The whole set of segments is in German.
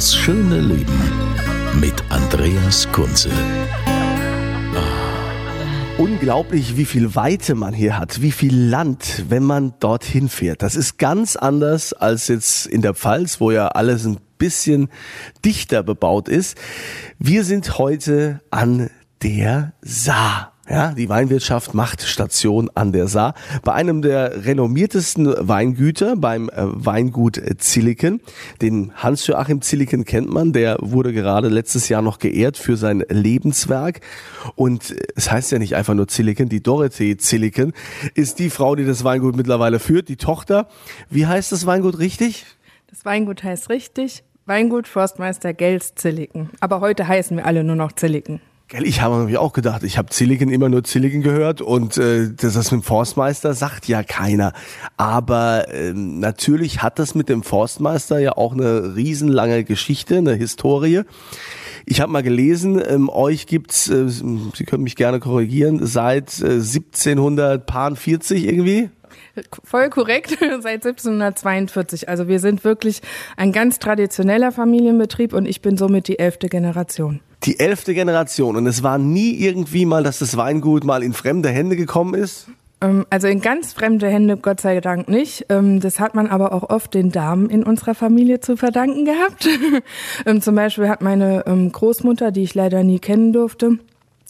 Das schöne Leben mit Andreas Kunze. Unglaublich, wie viel Weite man hier hat, wie viel Land, wenn man dorthin fährt. Das ist ganz anders als jetzt in der Pfalz, wo ja alles ein bisschen dichter bebaut ist. Wir sind heute an der Saar. Ja, die Weinwirtschaft macht Station an der Saar bei einem der renommiertesten Weingüter, beim äh, Weingut Zilliken. Den Hans-Joachim Zilliken kennt man, der wurde gerade letztes Jahr noch geehrt für sein Lebenswerk. Und es heißt ja nicht einfach nur Zilliken, die Dorothee Zilliken ist die Frau, die das Weingut mittlerweile führt, die Tochter. Wie heißt das Weingut richtig? Das Weingut heißt richtig Weingut Forstmeister Gels Zilliken. Aber heute heißen wir alle nur noch Zilliken. Ich habe nämlich auch gedacht, ich habe Zilliken immer nur Zilliken gehört und äh, das ist mit dem Forstmeister sagt ja keiner. Aber ähm, natürlich hat das mit dem Forstmeister ja auch eine riesenlange Geschichte, eine Historie. Ich habe mal gelesen, ähm, euch gibt's, äh, Sie können mich gerne korrigieren, seit äh, 1740 irgendwie. Voll korrekt, seit 1742. Also wir sind wirklich ein ganz traditioneller Familienbetrieb und ich bin somit die elfte Generation. Die elfte Generation und es war nie irgendwie mal, dass das Weingut mal in fremde Hände gekommen ist? Ähm, Also in ganz fremde Hände, Gott sei Dank nicht. Ähm, Das hat man aber auch oft den Damen in unserer Familie zu verdanken gehabt. Ähm, Zum Beispiel hat meine Großmutter, die ich leider nie kennen durfte,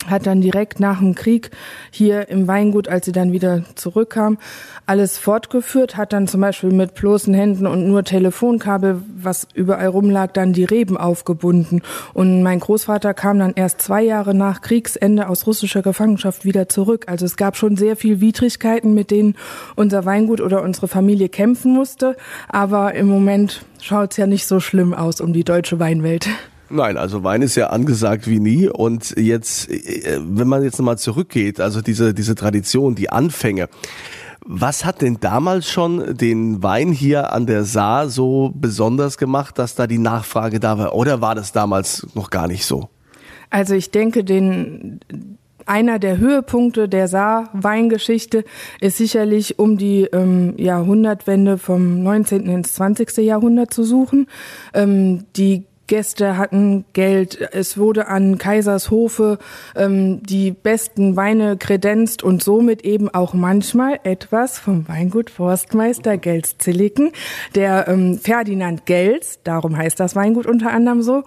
hat dann direkt nach dem Krieg hier im Weingut, als sie dann wieder zurückkam, alles fortgeführt, hat dann zum Beispiel mit bloßen Händen und nur Telefonkabel, was überall rumlag, dann die Reben aufgebunden. Und mein Großvater kam dann erst zwei Jahre nach Kriegsende aus russischer Gefangenschaft wieder zurück. Also es gab schon sehr viel Widrigkeiten, mit denen unser Weingut oder unsere Familie kämpfen musste. Aber im Moment schaut's ja nicht so schlimm aus um die deutsche Weinwelt. Nein, also Wein ist ja angesagt wie nie. Und jetzt, äh, wenn man jetzt nochmal zurückgeht, also diese, diese Tradition, die Anfänge. Was hat denn damals schon den Wein hier an der Saar so besonders gemacht, dass da die Nachfrage da war? Oder war das damals noch gar nicht so? Also ich denke, den einer der Höhepunkte der Saar-Weingeschichte ist sicherlich um die ähm, Jahrhundertwende vom 19. ins 20. Jahrhundert zu suchen. Ähm, die Gäste hatten Geld, es wurde an Kaisershofe ähm, die besten Weine kredenzt und somit eben auch manchmal etwas vom Weingut Forstmeister Gels Zilliken. Der ähm, Ferdinand Gels, darum heißt das Weingut unter anderem so,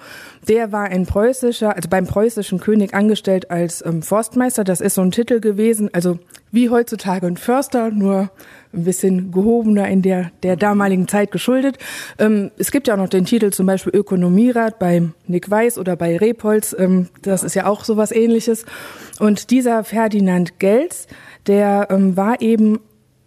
der war ein preußischer, also beim preußischen König angestellt als ähm, Forstmeister. Das ist so ein Titel gewesen, also wie heutzutage ein Förster, nur ein bisschen gehobener in der, der damaligen Zeit geschuldet. Ähm, es gibt ja auch noch den Titel zum Beispiel Ökonomierat bei Nick Weiß oder bei Repolz. Ähm, das ist ja auch sowas ähnliches. Und dieser Ferdinand Gels, der ähm, war eben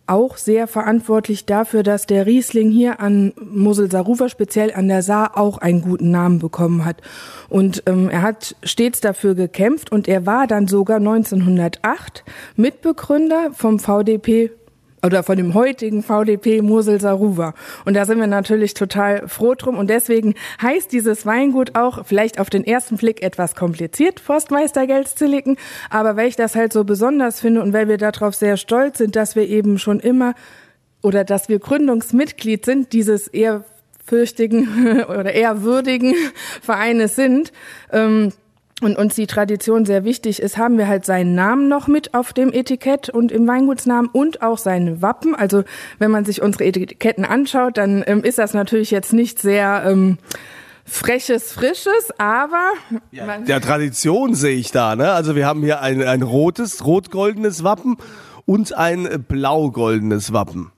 auch sehr verantwortlich dafür, dass der Riesling hier an Mosel-Sarufer, speziell an der Saar, auch einen guten Namen bekommen hat. Und ähm, er hat stets dafür gekämpft und er war dann sogar 1908 Mitbegründer vom VDP oder von dem heutigen VDP Mosel Saruwa. Und da sind wir natürlich total froh drum. Und deswegen heißt dieses Weingut auch vielleicht auf den ersten Blick etwas kompliziert, Forstmeister Gelszilliken. Aber weil ich das halt so besonders finde und weil wir darauf sehr stolz sind, dass wir eben schon immer oder dass wir Gründungsmitglied sind dieses eher fürchtigen oder eher würdigen Vereines sind, ähm, und uns die Tradition sehr wichtig ist, haben wir halt seinen Namen noch mit auf dem Etikett und im Weingutsnamen und auch seine Wappen. Also wenn man sich unsere Etiketten anschaut, dann ähm, ist das natürlich jetzt nicht sehr ähm, freches, frisches, aber Ja, der Tradition sehe ich da. Ne? Also wir haben hier ein, ein rotes, rot-goldenes Wappen und ein blau-goldenes Wappen.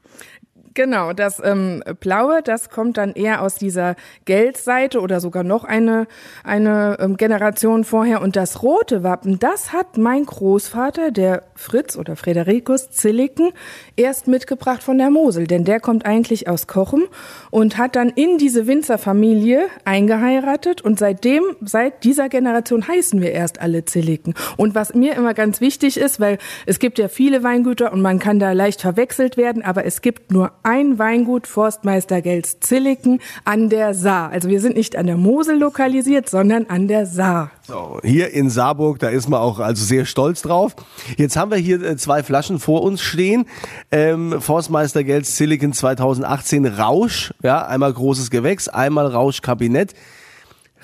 Genau, das ähm, Blaue, das kommt dann eher aus dieser Geldseite oder sogar noch eine, eine ähm, Generation vorher. Und das rote Wappen, das hat mein Großvater, der Fritz oder Frederikus Zilliken, erst mitgebracht von der Mosel. Denn der kommt eigentlich aus Kochem und hat dann in diese Winzerfamilie eingeheiratet. Und seitdem, seit dieser Generation heißen wir erst alle Zilliken. Und was mir immer ganz wichtig ist, weil es gibt ja viele Weingüter und man kann da leicht verwechselt werden, aber es gibt nur ein Weingut Forstmeister Gels Zilliken an der Saar. Also wir sind nicht an der Mosel lokalisiert, sondern an der Saar. So, hier in Saarburg, da ist man auch also sehr stolz drauf. Jetzt haben wir hier äh, zwei Flaschen vor uns stehen. Ähm, Forstmeister Gels Silicon 2018 Rausch, ja, einmal großes Gewächs, einmal Rausch Kabinett.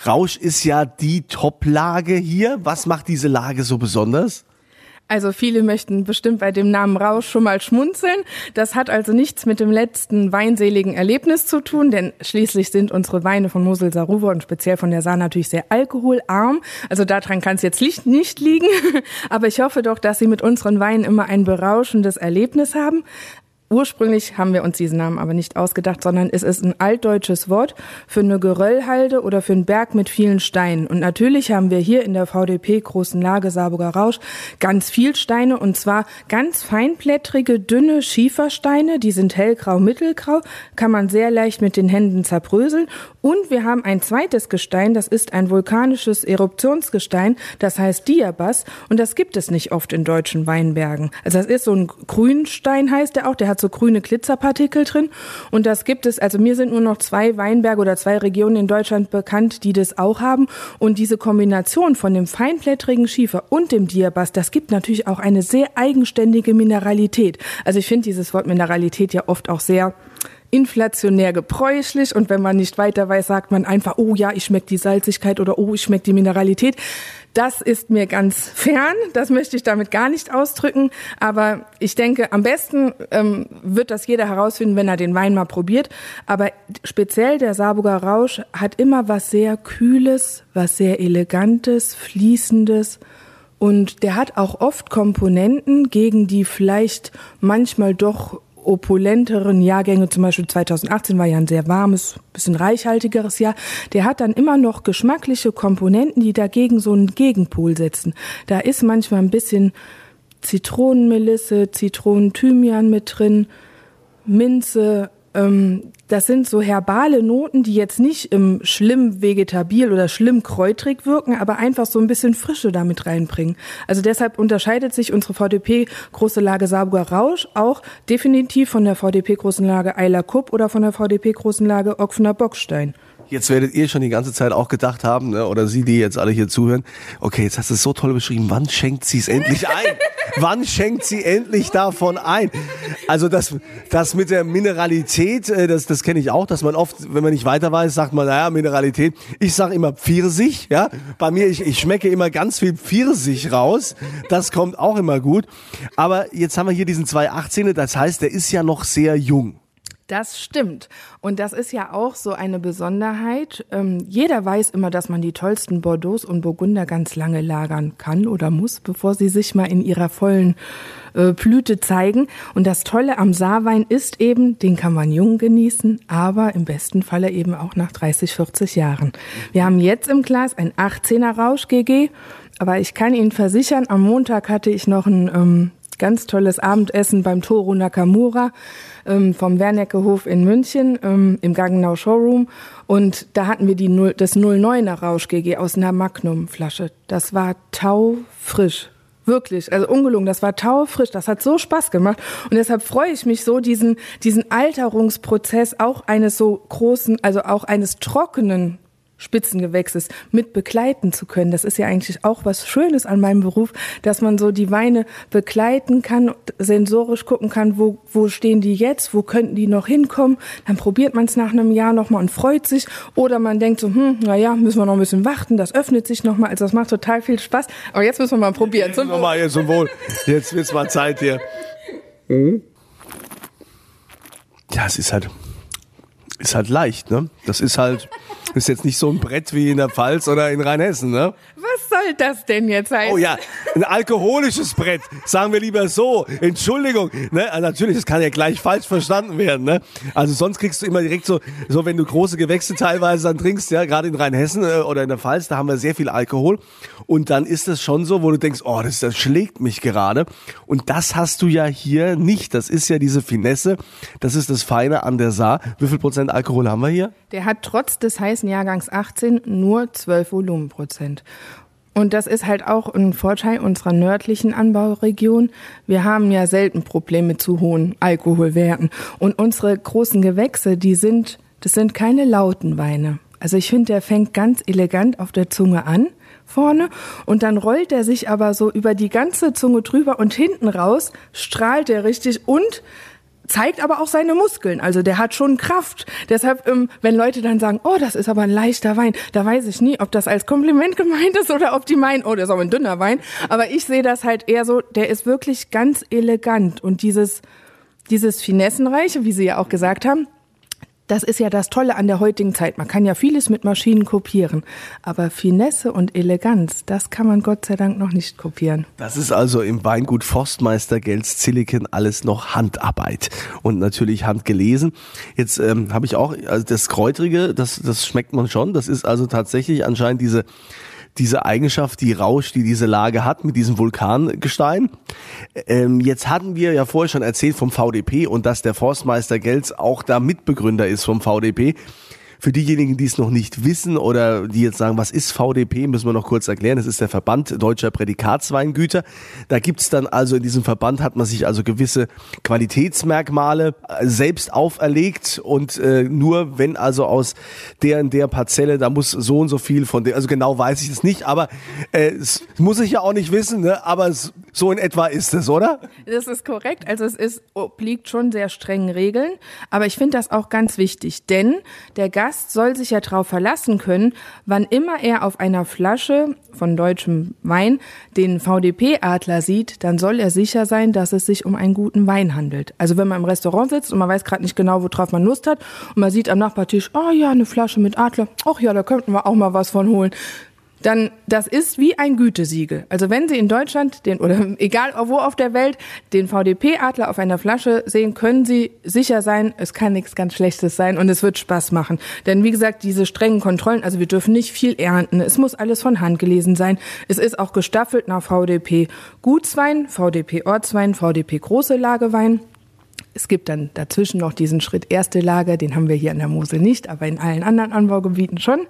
Rausch ist ja die Top-Lage hier. Was macht diese Lage so besonders? Also viele möchten bestimmt bei dem Namen Rausch schon mal schmunzeln. Das hat also nichts mit dem letzten weinseligen Erlebnis zu tun, denn schließlich sind unsere Weine von Mosel Saruwe und speziell von der Saar natürlich sehr alkoholarm. Also daran kann es jetzt nicht liegen. Aber ich hoffe doch, dass Sie mit unseren Weinen immer ein berauschendes Erlebnis haben. Ursprünglich haben wir uns diesen Namen aber nicht ausgedacht, sondern es ist ein altdeutsches Wort für eine Geröllhalde oder für einen Berg mit vielen Steinen. Und natürlich haben wir hier in der VDP großen Lage Saarburger Rausch ganz viel Steine und zwar ganz feinblättrige, dünne Schiefersteine. Die sind hellgrau, mittelgrau, kann man sehr leicht mit den Händen zerbröseln. Und wir haben ein zweites Gestein, das ist ein vulkanisches Eruptionsgestein, das heißt Diabas. Und das gibt es nicht oft in deutschen Weinbergen. Also das ist so ein Grünstein heißt der auch, der hat so grüne Glitzerpartikel drin. Und das gibt es, also mir sind nur noch zwei Weinberge oder zwei Regionen in Deutschland bekannt, die das auch haben. Und diese Kombination von dem feinblättrigen Schiefer und dem Diabas, das gibt natürlich auch eine sehr eigenständige Mineralität. Also ich finde dieses Wort Mineralität ja oft auch sehr inflationär gebräuchlich und wenn man nicht weiter weiß, sagt man einfach, oh ja, ich schmecke die Salzigkeit oder oh, ich schmecke die Mineralität. Das ist mir ganz fern, das möchte ich damit gar nicht ausdrücken, aber ich denke, am besten ähm, wird das jeder herausfinden, wenn er den Wein mal probiert. Aber speziell der Saarburger Rausch hat immer was sehr Kühles, was sehr Elegantes, Fließendes. Und der hat auch oft Komponenten, gegen die vielleicht manchmal doch opulenteren Jahrgänge, zum Beispiel 2018 war ja ein sehr warmes, bisschen reichhaltigeres Jahr, der hat dann immer noch geschmackliche Komponenten, die dagegen so einen Gegenpol setzen. Da ist manchmal ein bisschen Zitronenmelisse, Zitronenthymian mit drin, Minze, das sind so herbale Noten, die jetzt nicht im schlimm vegetabil oder schlimm kräutrig wirken, aber einfach so ein bisschen Frische damit reinbringen. Also deshalb unterscheidet sich unsere VDP Große Lage Saarburger Rausch auch definitiv von der VDP Großen Lage Eiler Kupp oder von der VDP Großen Lage Ockfener Bockstein. Jetzt werdet ihr schon die ganze Zeit auch gedacht haben, ne, oder Sie, die jetzt alle hier zuhören, okay, jetzt hast du es so toll beschrieben, wann schenkt sie es endlich ein? wann schenkt sie endlich davon ein? Also das, das mit der Mineralität, äh, das, das kenne ich auch, dass man oft, wenn man nicht weiter weiß, sagt man, naja, Mineralität. Ich sage immer Pfirsich, ja. Bei mir, ich, ich schmecke immer ganz viel Pfirsich raus. Das kommt auch immer gut. Aber jetzt haben wir hier diesen 218er, das heißt, der ist ja noch sehr jung. Das stimmt. Und das ist ja auch so eine Besonderheit. Ähm, jeder weiß immer, dass man die tollsten Bordeaux und Burgunder ganz lange lagern kann oder muss, bevor sie sich mal in ihrer vollen äh, Blüte zeigen. Und das Tolle am Saarwein ist eben, den kann man jung genießen, aber im besten Falle eben auch nach 30, 40 Jahren. Wir haben jetzt im Glas ein 18er Rausch GG. Aber ich kann Ihnen versichern, am Montag hatte ich noch ein ähm, ganz tolles Abendessen beim Toro Nakamura ähm, vom Wernecke-Hof in München ähm, im Gaggenau Showroom. Und da hatten wir die 0, das 09er Rausch GG aus einer Magnum-Flasche. Das war taufrisch. Wirklich, also ungelungen, das war taufrisch, das hat so Spaß gemacht und deshalb freue ich mich so, diesen, diesen Alterungsprozess auch eines so großen, also auch eines trockenen Spitzengewächses mit begleiten zu können. Das ist ja eigentlich auch was Schönes an meinem Beruf, dass man so die Weine begleiten kann, sensorisch gucken kann, wo, wo stehen die jetzt, wo könnten die noch hinkommen. Dann probiert man es nach einem Jahr nochmal und freut sich. Oder man denkt so, hm, naja, müssen wir noch ein bisschen warten, das öffnet sich nochmal. Also das macht total viel Spaß. Aber jetzt müssen wir mal probieren. Zum Wohl. Mal, jetzt zum Wohl. Jetzt wird's mal Zeit hier. Mhm. Ja, es ist halt, ist halt leicht, ne? Das ist halt ist jetzt nicht so ein Brett wie in der Pfalz oder in Rheinhessen, ne? Soll das denn jetzt heißen? Oh ja, ein alkoholisches Brett, sagen wir lieber so. Entschuldigung, ne? Also natürlich, das kann ja gleich falsch verstanden werden, ne? Also sonst kriegst du immer direkt so, so wenn du große Gewächse teilweise dann trinkst, ja, gerade in Rheinhessen äh, oder in der Pfalz, da haben wir sehr viel Alkohol und dann ist es schon so, wo du denkst, oh, das, das schlägt mich gerade und das hast du ja hier nicht. Das ist ja diese Finesse, das ist das Feine an der Saar. Wie viel Prozent Alkohol haben wir hier? Der hat trotz des heißen Jahrgangs 18 nur 12 Volumenprozent. Und das ist halt auch ein Vorteil unserer nördlichen Anbauregion. Wir haben ja selten Probleme zu hohen Alkoholwerten. Und unsere großen Gewächse, die sind, das sind keine lauten Weine. Also ich finde, der fängt ganz elegant auf der Zunge an vorne und dann rollt er sich aber so über die ganze Zunge drüber und hinten raus strahlt er richtig und zeigt aber auch seine Muskeln. Also der hat schon Kraft. Deshalb, ähm, wenn Leute dann sagen, oh, das ist aber ein leichter Wein, da weiß ich nie, ob das als Kompliment gemeint ist oder ob die meinen, oh, das ist aber ein dünner Wein. Aber ich sehe das halt eher so, der ist wirklich ganz elegant und dieses, dieses Finessenreiche, wie Sie ja auch gesagt haben, das ist ja das Tolle an der heutigen Zeit. Man kann ja vieles mit Maschinen kopieren. Aber Finesse und Eleganz, das kann man Gott sei Dank noch nicht kopieren. Das ist also im Weingut Forstmeister Gels Zilliken alles noch Handarbeit und natürlich handgelesen. Jetzt ähm, habe ich auch, also das Kräutrige, das, das schmeckt man schon. Das ist also tatsächlich anscheinend diese diese Eigenschaft, die Rausch, die diese Lage hat mit diesem Vulkangestein. Ähm, jetzt hatten wir ja vorher schon erzählt vom VDP und dass der Forstmeister Gels auch da Mitbegründer ist vom VDP. Für diejenigen, die es noch nicht wissen oder die jetzt sagen, was ist VDP, müssen wir noch kurz erklären. Das ist der Verband Deutscher Prädikatsweingüter. Da gibt's dann also in diesem Verband hat man sich also gewisse Qualitätsmerkmale äh, selbst auferlegt und äh, nur wenn also aus der in der Parzelle, da muss so und so viel von der, also genau weiß ich es nicht, aber äh, es muss ich ja auch nicht wissen, ne? aber es, so in etwa ist es, oder? Das ist korrekt. Also es ist, obliegt schon sehr strengen Regeln, aber ich finde das auch ganz wichtig, denn der Gast Gast soll sich ja darauf verlassen können, wann immer er auf einer Flasche von deutschem Wein den VDP-Adler sieht, dann soll er sicher sein, dass es sich um einen guten Wein handelt. Also wenn man im Restaurant sitzt und man weiß gerade nicht genau, worauf man Lust hat und man sieht am Nachbartisch, oh ja, eine Flasche mit Adler, ach ja, da könnten wir auch mal was von holen dann das ist wie ein Gütesiegel. Also wenn Sie in Deutschland den oder egal wo auf der Welt den VDP-Adler auf einer Flasche sehen, können Sie sicher sein, es kann nichts ganz Schlechtes sein und es wird Spaß machen. Denn wie gesagt, diese strengen Kontrollen, also wir dürfen nicht viel ernten, es muss alles von Hand gelesen sein. Es ist auch gestaffelt nach VDP Gutswein, VDP Ortswein, VDP große Lagewein. Es gibt dann dazwischen noch diesen Schritt erste Lager, den haben wir hier an der Mosel nicht, aber in allen anderen Anbaugebieten schon.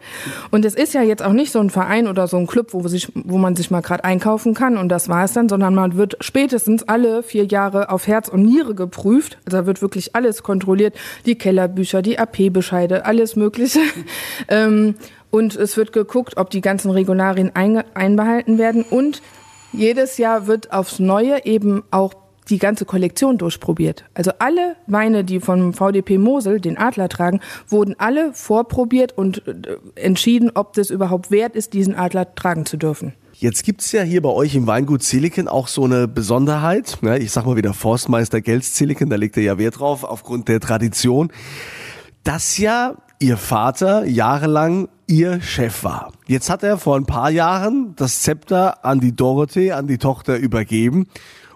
Und es ist ja jetzt auch nicht so ein Verein oder so ein Club, wo, sich, wo man sich mal gerade einkaufen kann und das war es dann, sondern man wird spätestens alle vier Jahre auf Herz und Niere geprüft. Also da wird wirklich alles kontrolliert, die Kellerbücher, die AP-Bescheide, alles Mögliche. ähm, und es wird geguckt, ob die ganzen Regularien einbehalten werden und jedes Jahr wird aufs Neue eben auch die ganze Kollektion durchprobiert. Also alle Weine, die vom VDP Mosel den Adler tragen, wurden alle vorprobiert und äh, entschieden, ob das überhaupt wert ist, diesen Adler tragen zu dürfen. Jetzt gibt's ja hier bei euch im Weingut Silicon auch so eine Besonderheit. Ne? Ich sag mal wieder Forstmeister Gels Silicon, da legt er ja Wert drauf, aufgrund der Tradition, dass ja ihr Vater jahrelang ihr Chef war. Jetzt hat er vor ein paar Jahren das Zepter an die Dorothee, an die Tochter übergeben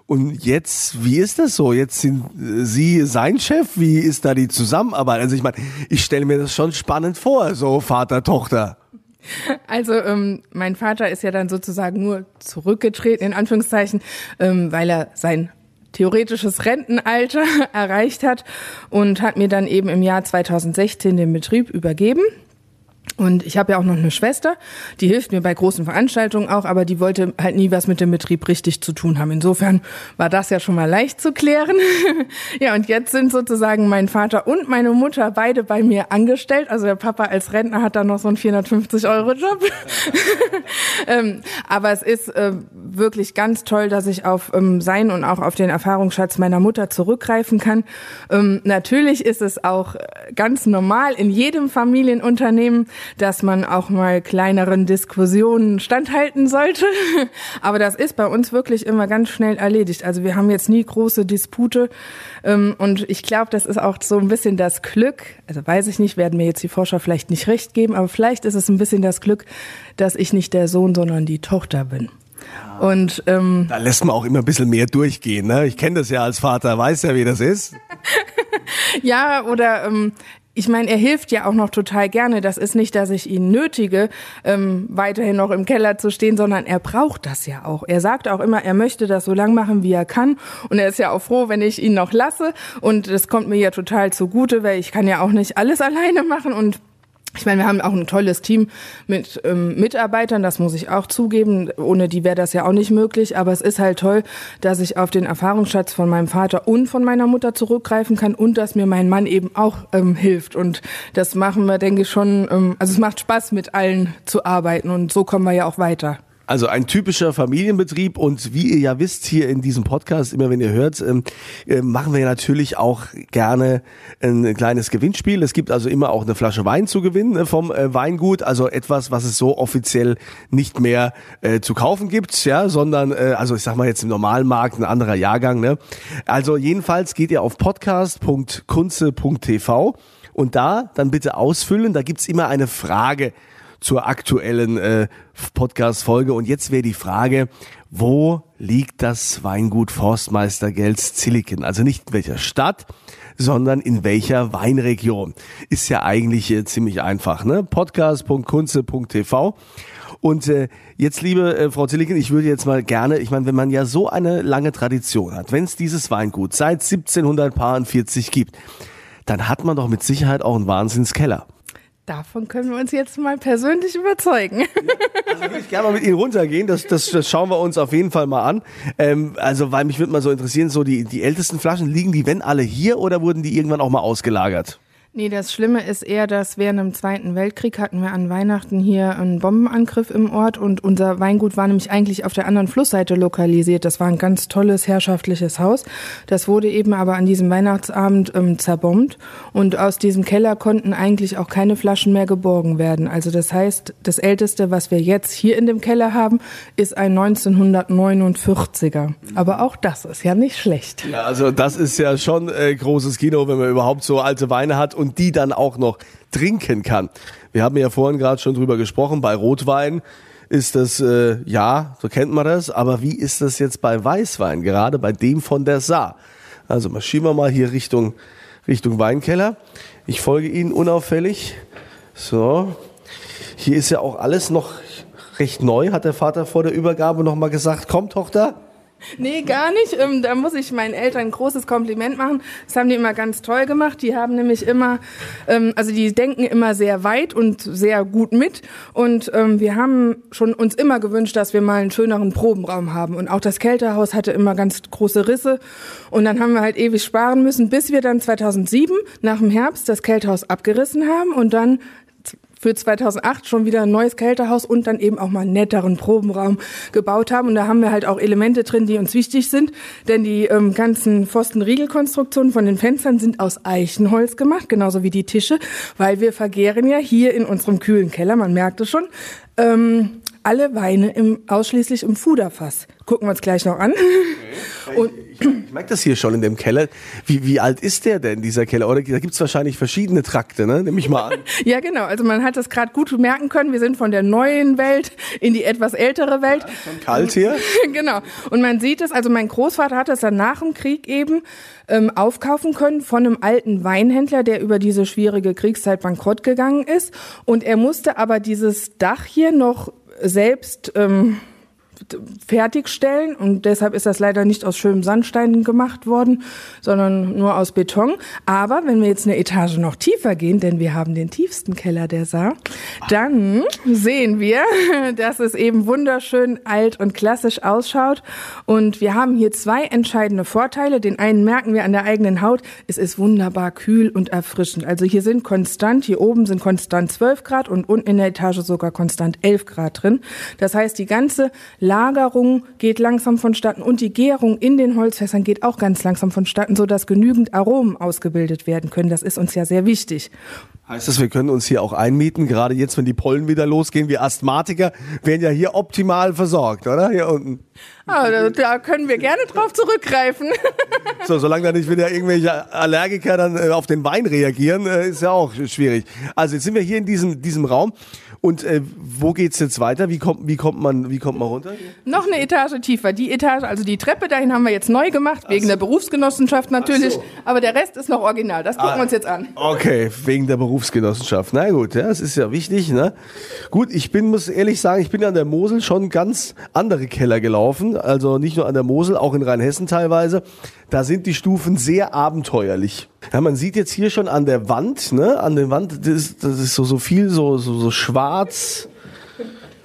und jetzt, wie ist das so? Jetzt sind äh, Sie sein Chef. Wie ist da die Zusammenarbeit? Also ich meine, ich stelle mir das schon spannend vor, so Vater, Tochter. Also ähm, mein Vater ist ja dann sozusagen nur zurückgetreten, in Anführungszeichen, ähm, weil er sein theoretisches Rentenalter erreicht hat und hat mir dann eben im Jahr 2016 den Betrieb übergeben. Und ich habe ja auch noch eine Schwester, die hilft mir bei großen Veranstaltungen auch, aber die wollte halt nie was mit dem Betrieb richtig zu tun haben. Insofern war das ja schon mal leicht zu klären. ja, und jetzt sind sozusagen mein Vater und meine Mutter beide bei mir angestellt. Also der Papa als Rentner hat da noch so einen 450 Euro Job. ähm, aber es ist äh, wirklich ganz toll, dass ich auf ähm, sein und auch auf den Erfahrungsschatz meiner Mutter zurückgreifen kann. Ähm, natürlich ist es auch ganz normal in jedem Familienunternehmen, dass man auch mal kleineren Diskussionen standhalten sollte. Aber das ist bei uns wirklich immer ganz schnell erledigt. Also wir haben jetzt nie große Dispute. Ähm, und ich glaube, das ist auch so ein bisschen das Glück. Also weiß ich nicht, werden mir jetzt die Forscher vielleicht nicht recht geben, aber vielleicht ist es ein bisschen das Glück, dass ich nicht der Sohn, sondern die Tochter bin. Und ähm, da lässt man auch immer ein bisschen mehr durchgehen. Ne? Ich kenne das ja als Vater, weiß ja, wie das ist. ja, oder ähm, ich meine, er hilft ja auch noch total gerne. Das ist nicht, dass ich ihn nötige, ähm, weiterhin noch im Keller zu stehen, sondern er braucht das ja auch. Er sagt auch immer, er möchte das so lang machen, wie er kann. Und er ist ja auch froh, wenn ich ihn noch lasse. Und das kommt mir ja total zugute, weil ich kann ja auch nicht alles alleine machen. Und ich meine, wir haben auch ein tolles Team mit ähm, Mitarbeitern, das muss ich auch zugeben. Ohne die wäre das ja auch nicht möglich. Aber es ist halt toll, dass ich auf den Erfahrungsschatz von meinem Vater und von meiner Mutter zurückgreifen kann und dass mir mein Mann eben auch ähm, hilft. Und das machen wir, denke ich, schon, ähm, also es macht Spaß, mit allen zu arbeiten und so kommen wir ja auch weiter. Also ein typischer Familienbetrieb und wie ihr ja wisst hier in diesem Podcast, immer wenn ihr hört, ähm, äh, machen wir natürlich auch gerne ein kleines Gewinnspiel. Es gibt also immer auch eine Flasche Wein zu gewinnen äh, vom äh, Weingut, also etwas, was es so offiziell nicht mehr äh, zu kaufen gibt, ja, sondern äh, also ich sag mal jetzt im normalen Markt ein anderer Jahrgang. Ne? Also jedenfalls geht ihr auf podcast.kunze.tv und da dann bitte ausfüllen. Da gibt's immer eine Frage zur aktuellen äh, Podcast-Folge. Und jetzt wäre die Frage, wo liegt das Weingut Forstmeister Gels Zilliken? Also nicht in welcher Stadt, sondern in welcher Weinregion. Ist ja eigentlich äh, ziemlich einfach, ne? Podcast.kunze.tv. Und äh, jetzt, liebe äh, Frau Zilliken, ich würde jetzt mal gerne, ich meine, wenn man ja so eine lange Tradition hat, wenn es dieses Weingut seit 1740 gibt, dann hat man doch mit Sicherheit auch einen Wahnsinnskeller. Davon können wir uns jetzt mal persönlich überzeugen. Ja, also würde ich gerne mal mit Ihnen runtergehen. Das, das, das schauen wir uns auf jeden Fall mal an. Ähm, also, weil mich würde mal so interessieren, so die, die ältesten Flaschen, liegen die, wenn alle hier oder wurden die irgendwann auch mal ausgelagert? Nee, das Schlimme ist eher, dass während dem Zweiten Weltkrieg hatten wir an Weihnachten hier einen Bombenangriff im Ort und unser Weingut war nämlich eigentlich auf der anderen Flussseite lokalisiert. Das war ein ganz tolles herrschaftliches Haus. Das wurde eben aber an diesem Weihnachtsabend ähm, zerbombt und aus diesem Keller konnten eigentlich auch keine Flaschen mehr geborgen werden. Also das heißt, das älteste, was wir jetzt hier in dem Keller haben, ist ein 1949er. Aber auch das ist ja nicht schlecht. Ja, also das ist ja schon äh, großes Kino, wenn man überhaupt so alte Weine hat und die dann auch noch trinken kann. Wir haben ja vorhin gerade schon drüber gesprochen, bei Rotwein ist das, äh, ja, so kennt man das, aber wie ist das jetzt bei Weißwein, gerade bei dem von der Saar? Also marschieren wir mal hier Richtung, Richtung Weinkeller. Ich folge Ihnen unauffällig. So, hier ist ja auch alles noch recht neu, hat der Vater vor der Übergabe nochmal gesagt. Komm, Tochter, Nee, gar nicht. Ähm, da muss ich meinen Eltern ein großes Kompliment machen. Das haben die immer ganz toll gemacht. Die haben nämlich immer, ähm, also die denken immer sehr weit und sehr gut mit. Und ähm, wir haben schon uns immer gewünscht, dass wir mal einen schöneren Probenraum haben. Und auch das Kältehaus hatte immer ganz große Risse. Und dann haben wir halt ewig sparen müssen, bis wir dann 2007 nach dem Herbst das Kältehaus abgerissen haben und dann für 2008 schon wieder ein neues Kältehaus und dann eben auch mal einen netteren Probenraum gebaut haben. Und da haben wir halt auch Elemente drin, die uns wichtig sind, denn die ähm, ganzen Pfostenriegelkonstruktionen von den Fenstern sind aus Eichenholz gemacht, genauso wie die Tische, weil wir vergehren ja hier in unserem kühlen Keller, man merkt es schon, ähm, alle Weine im, ausschließlich im Fuderfass. Gucken wir uns gleich noch an. Okay. Und ich, merke das hier schon in dem Keller. Wie, wie alt ist der denn, dieser Keller? Oder da gibt es wahrscheinlich verschiedene Trakte, ne? Nehme ich mal an. ja, genau. Also man hat das gerade gut merken können. Wir sind von der neuen Welt in die etwas ältere Welt. Ja, schon kalt hier. genau. Und man sieht es, also mein Großvater hat das dann nach dem Krieg eben ähm, aufkaufen können von einem alten Weinhändler, der über diese schwierige Kriegszeit bankrott gegangen ist. Und er musste aber dieses Dach hier noch selbst ähm, fertigstellen und deshalb ist das leider nicht aus schönem Sandstein gemacht worden, sondern nur aus Beton. Aber wenn wir jetzt eine Etage noch tiefer gehen, denn wir haben den tiefsten Keller der Saar, dann sehen wir, dass es eben wunderschön alt und klassisch ausschaut und wir haben hier zwei entscheidende Vorteile. Den einen merken wir an der eigenen Haut, es ist wunderbar kühl und erfrischend. Also hier sind konstant, hier oben sind konstant 12 Grad und unten in der Etage sogar konstant 11 Grad drin. Das heißt, die ganze Lagerung geht langsam vonstatten und die Gärung in den Holzfässern geht auch ganz langsam vonstatten, sodass genügend Aromen ausgebildet werden können. Das ist uns ja sehr wichtig. Heißt das, wir können uns hier auch einmieten, gerade jetzt, wenn die Pollen wieder losgehen. Wir Asthmatiker werden ja hier optimal versorgt, oder? Hier unten. Ah, da, da können wir gerne drauf zurückgreifen. So, solange da nicht wieder irgendwelche Allergiker dann äh, auf den Wein reagieren, äh, ist ja auch schwierig. Also jetzt sind wir hier in diesem, diesem Raum. Und äh, wo geht's jetzt weiter? Wie kommt, wie kommt man, wie kommt man runter? Noch eine Etage tiefer. Die Etage, also die Treppe dahin haben wir jetzt neu gemacht, wegen der Berufsgenossenschaft natürlich. so. Aber der Rest ist noch original. Das gucken Ah. wir uns jetzt an. Okay, wegen der Berufsgenossenschaft. Na gut, ja, das ist ja wichtig. Ne? Gut, ich bin, muss ehrlich sagen, ich bin an der Mosel schon ganz andere Keller gelaufen. Also nicht nur an der Mosel, auch in Rheinhessen teilweise. Da sind die Stufen sehr abenteuerlich. Ja, man sieht jetzt hier schon an der Wand, ne, an der Wand, das ist, das ist so, so viel, so, so, so schwarz.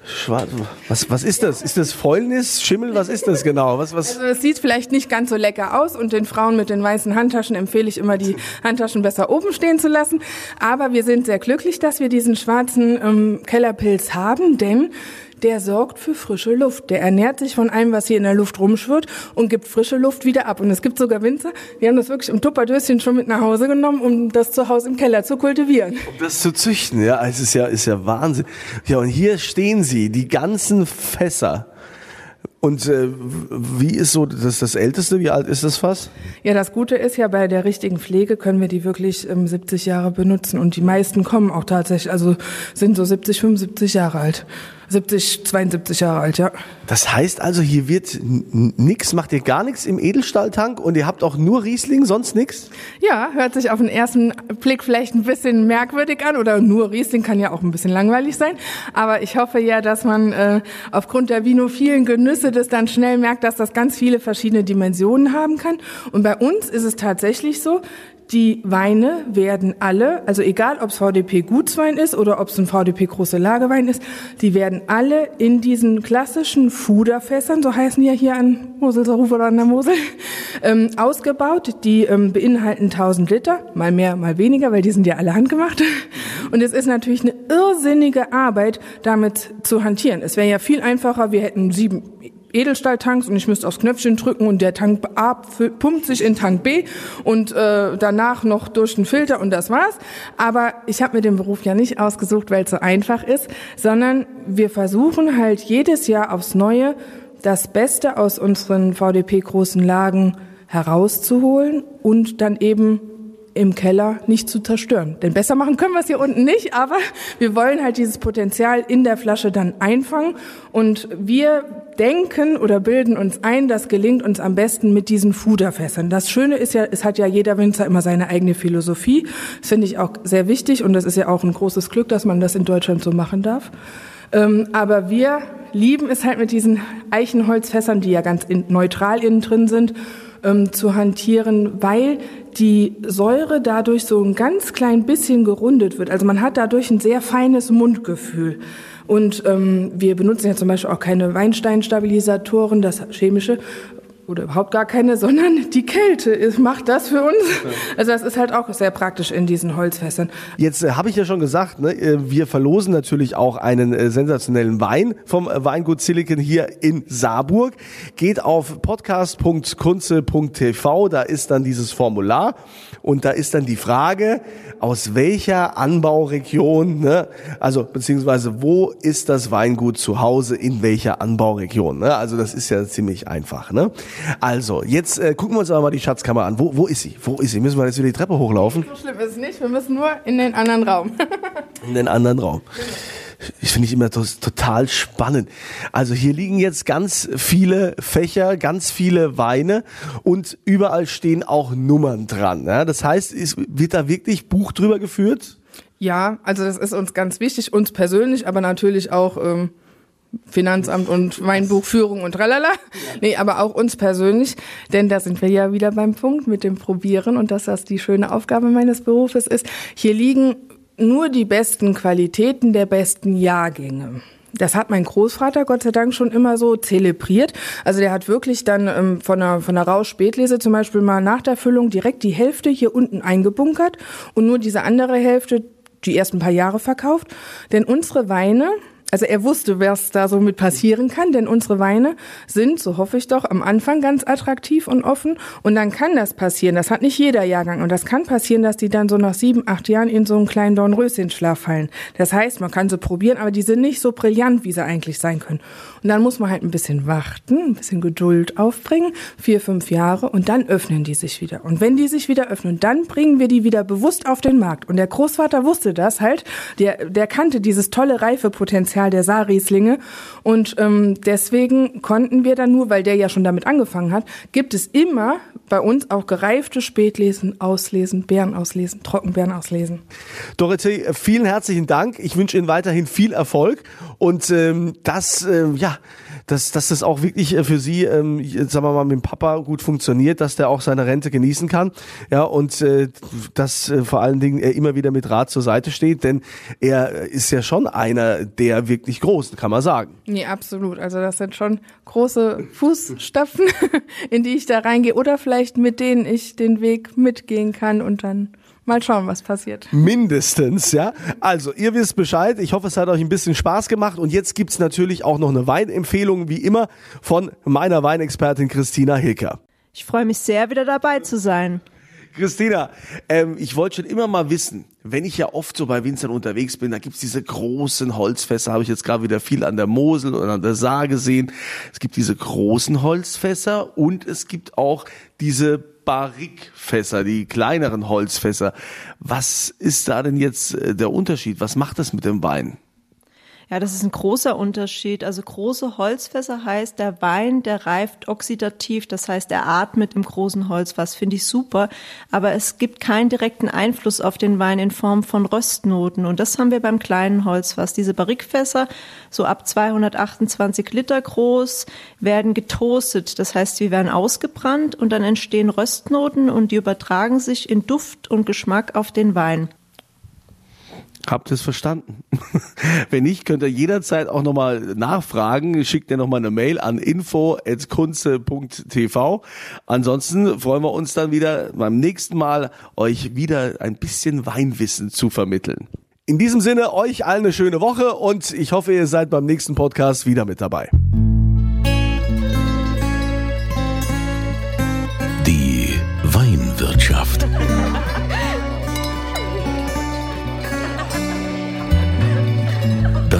Schwarz. Was, was ist das? Ist das Fäulnis? Schimmel? Was ist das genau? Was, was? Also es sieht vielleicht nicht ganz so lecker aus und den Frauen mit den weißen Handtaschen empfehle ich immer, die Handtaschen besser oben stehen zu lassen. Aber wir sind sehr glücklich, dass wir diesen schwarzen ähm, Kellerpilz haben, denn der sorgt für frische Luft. Der ernährt sich von allem, was hier in der Luft rumschwirrt und gibt frische Luft wieder ab. Und es gibt sogar Winzer, die haben das wirklich im Tupperdöschen schon mit nach Hause genommen, um das zu Hause im Keller zu kultivieren. Um das zu züchten, ja, es ist ja, ist ja Wahnsinn. Ja, und hier stehen sie, die ganzen Fässer. Und äh, wie ist so das, das älteste? Wie alt ist das Fass? Ja, das Gute ist ja, bei der richtigen Pflege können wir die wirklich ähm, 70 Jahre benutzen und die meisten kommen auch tatsächlich, also sind so 70, 75 Jahre alt. 70, 72 Jahre alt, ja. Das heißt also, hier wird nix, macht ihr gar nichts im Edelstahltank und ihr habt auch nur Riesling, sonst nix? Ja, hört sich auf den ersten Blick vielleicht ein bisschen merkwürdig an oder nur Riesling kann ja auch ein bisschen langweilig sein. Aber ich hoffe ja, dass man äh, aufgrund der vinophilen Genüsse das dann schnell merkt, dass das ganz viele verschiedene Dimensionen haben kann. Und bei uns ist es tatsächlich so, die Weine werden alle, also egal ob es VDP Gutswein ist oder ob es ein VDP große Lagerwein ist, die werden alle in diesen klassischen Fuderfässern, so heißen die ja hier an Moselseruf oder an der Mosel, ähm, ausgebaut. Die ähm, beinhalten 1000 Liter, mal mehr, mal weniger, weil die sind ja alle handgemacht. Und es ist natürlich eine irrsinnige Arbeit, damit zu hantieren. Es wäre ja viel einfacher, wir hätten sieben Edelstahltanks und ich müsste aufs Knöpfchen drücken und der Tank A pumpt sich in Tank B und äh, danach noch durch den Filter und das war's. Aber ich habe mir den Beruf ja nicht ausgesucht, weil es so einfach ist, sondern wir versuchen halt jedes Jahr aufs Neue das Beste aus unseren VDP-großen Lagen herauszuholen und dann eben im Keller nicht zu zerstören. Denn besser machen können wir es hier unten nicht, aber wir wollen halt dieses Potenzial in der Flasche dann einfangen und wir denken oder bilden uns ein, das gelingt uns am besten mit diesen Fuderfässern. Das Schöne ist ja, es hat ja jeder Winzer immer seine eigene Philosophie. Das finde ich auch sehr wichtig und das ist ja auch ein großes Glück, dass man das in Deutschland so machen darf. Ähm, aber wir lieben es halt mit diesen Eichenholzfässern, die ja ganz neutral innen drin sind, ähm, zu hantieren, weil die Säure dadurch so ein ganz klein bisschen gerundet wird. Also man hat dadurch ein sehr feines Mundgefühl. Und ähm, wir benutzen ja zum Beispiel auch keine Weinsteinstabilisatoren, das chemische, oder überhaupt gar keine, sondern die Kälte macht das für uns. Also das ist halt auch sehr praktisch in diesen Holzfässern. Jetzt äh, habe ich ja schon gesagt, ne, äh, wir verlosen natürlich auch einen äh, sensationellen Wein vom äh, Weingut Silicon hier in Saarburg. Geht auf podcast.kunze.tv, da ist dann dieses Formular und da ist dann die Frage, aus welcher Anbauregion, ne, also beziehungsweise wo ist das Weingut zu Hause, in welcher Anbauregion. Ne? Also das ist ja ziemlich einfach. Ne? Also jetzt äh, gucken wir uns aber mal die Schatzkammer an. Wo, wo ist sie? Wo ist sie? Müssen wir jetzt wieder die Treppe hochlaufen? So schlimm ist es nicht, wir müssen nur in den anderen Raum. in den anderen Raum. Ich finde ich immer to total spannend. Also hier liegen jetzt ganz viele Fächer, ganz viele Weine und überall stehen auch Nummern dran. Ja? Das heißt, es wird da wirklich Buch drüber geführt? Ja, also das ist uns ganz wichtig, uns persönlich, aber natürlich auch ähm, Finanzamt und Weinbuchführung und tralala. Nee, aber auch uns persönlich, denn da sind wir ja wieder beim Punkt mit dem Probieren und dass das die schöne Aufgabe meines Berufes ist. Hier liegen nur die besten Qualitäten der besten Jahrgänge. Das hat mein Großvater Gott sei Dank schon immer so zelebriert. Also der hat wirklich dann ähm, von der, von Rausch-Spätlese zum Beispiel mal nach der Füllung direkt die Hälfte hier unten eingebunkert und nur diese andere Hälfte die ersten paar Jahre verkauft. Denn unsere Weine, Also er wusste, was da so mit passieren kann, denn unsere Weine sind, so hoffe ich doch, am Anfang ganz attraktiv und offen. Und dann kann das passieren. Das hat nicht jeder Jahrgang. Und das kann passieren, dass die dann so nach sieben, acht Jahren in so einen kleinen Dornröschenschlaf fallen. Das heißt, man kann sie probieren, aber die sind nicht so brillant, wie sie eigentlich sein können. Und dann muss man halt ein bisschen warten, ein bisschen Geduld aufbringen, vier, fünf Jahre, und dann öffnen die sich wieder. Und wenn die sich wieder öffnen, dann bringen wir die wieder bewusst auf den Markt. Und der Großvater wusste das halt. Der, der kannte dieses tolle Reifepotenzial der Saarrieslinge. Und ähm, deswegen konnten wir dann nur, weil der ja schon damit angefangen hat, gibt es immer bei uns auch gereifte Spätlesen, Auslesen, Beeren auslesen, Trockenbeeren auslesen. Dorothee, vielen herzlichen Dank. Ich wünsche Ihnen weiterhin viel Erfolg und ähm, das, äh, ja, dass, dass das auch wirklich äh, für Sie, ähm, sagen wir mal, mit dem Papa gut funktioniert, dass der auch seine Rente genießen kann. Ja, und äh, dass äh, vor allen Dingen er immer wieder mit Rat zur Seite steht, denn er ist ja schon einer der wirklich Großen, kann man sagen. Nee, absolut. Also das sind schon große Fußstapfen, in die ich da reingehe oder vielleicht mit denen ich den Weg mitgehen kann und dann Mal schauen, was passiert. Mindestens, ja. Also, ihr wisst Bescheid. Ich hoffe, es hat euch ein bisschen Spaß gemacht. Und jetzt gibt's natürlich auch noch eine Weinempfehlung, wie immer, von meiner Weinexpertin Christina Hilker. Ich freue mich sehr, wieder dabei zu sein. Christina, ähm, ich wollte schon immer mal wissen, wenn ich ja oft so bei Winzern unterwegs bin, da gibt's diese großen Holzfässer, habe ich jetzt gerade wieder viel an der Mosel und an der Saar gesehen. Es gibt diese großen Holzfässer und es gibt auch diese Barrikfässer, die kleineren Holzfässer. Was ist da denn jetzt äh, der Unterschied? Was macht das mit dem Wein? Ja, das ist ein großer Unterschied. Also große Holzfässer heißt, der Wein, der reift oxidativ, das heißt, er atmet im großen Holzfass, finde ich super. Aber es gibt keinen direkten Einfluss auf den Wein in Form von Röstnoten. Und das haben wir beim kleinen Holzfass. Diese Barrikfässer, so ab 228 Liter groß, werden getoastet. Das heißt, sie werden ausgebrannt und dann entstehen Röstnoten und die übertragen sich in Duft und Geschmack auf den Wein. Habt ihr es verstanden? Wenn nicht, könnt ihr jederzeit auch nochmal nachfragen. Schickt ihr nochmal eine Mail an info.kunze.tv. Ansonsten freuen wir uns dann wieder beim nächsten Mal, euch wieder ein bisschen Weinwissen zu vermitteln. In diesem Sinne, euch allen eine schöne Woche und ich hoffe, ihr seid beim nächsten Podcast wieder mit dabei.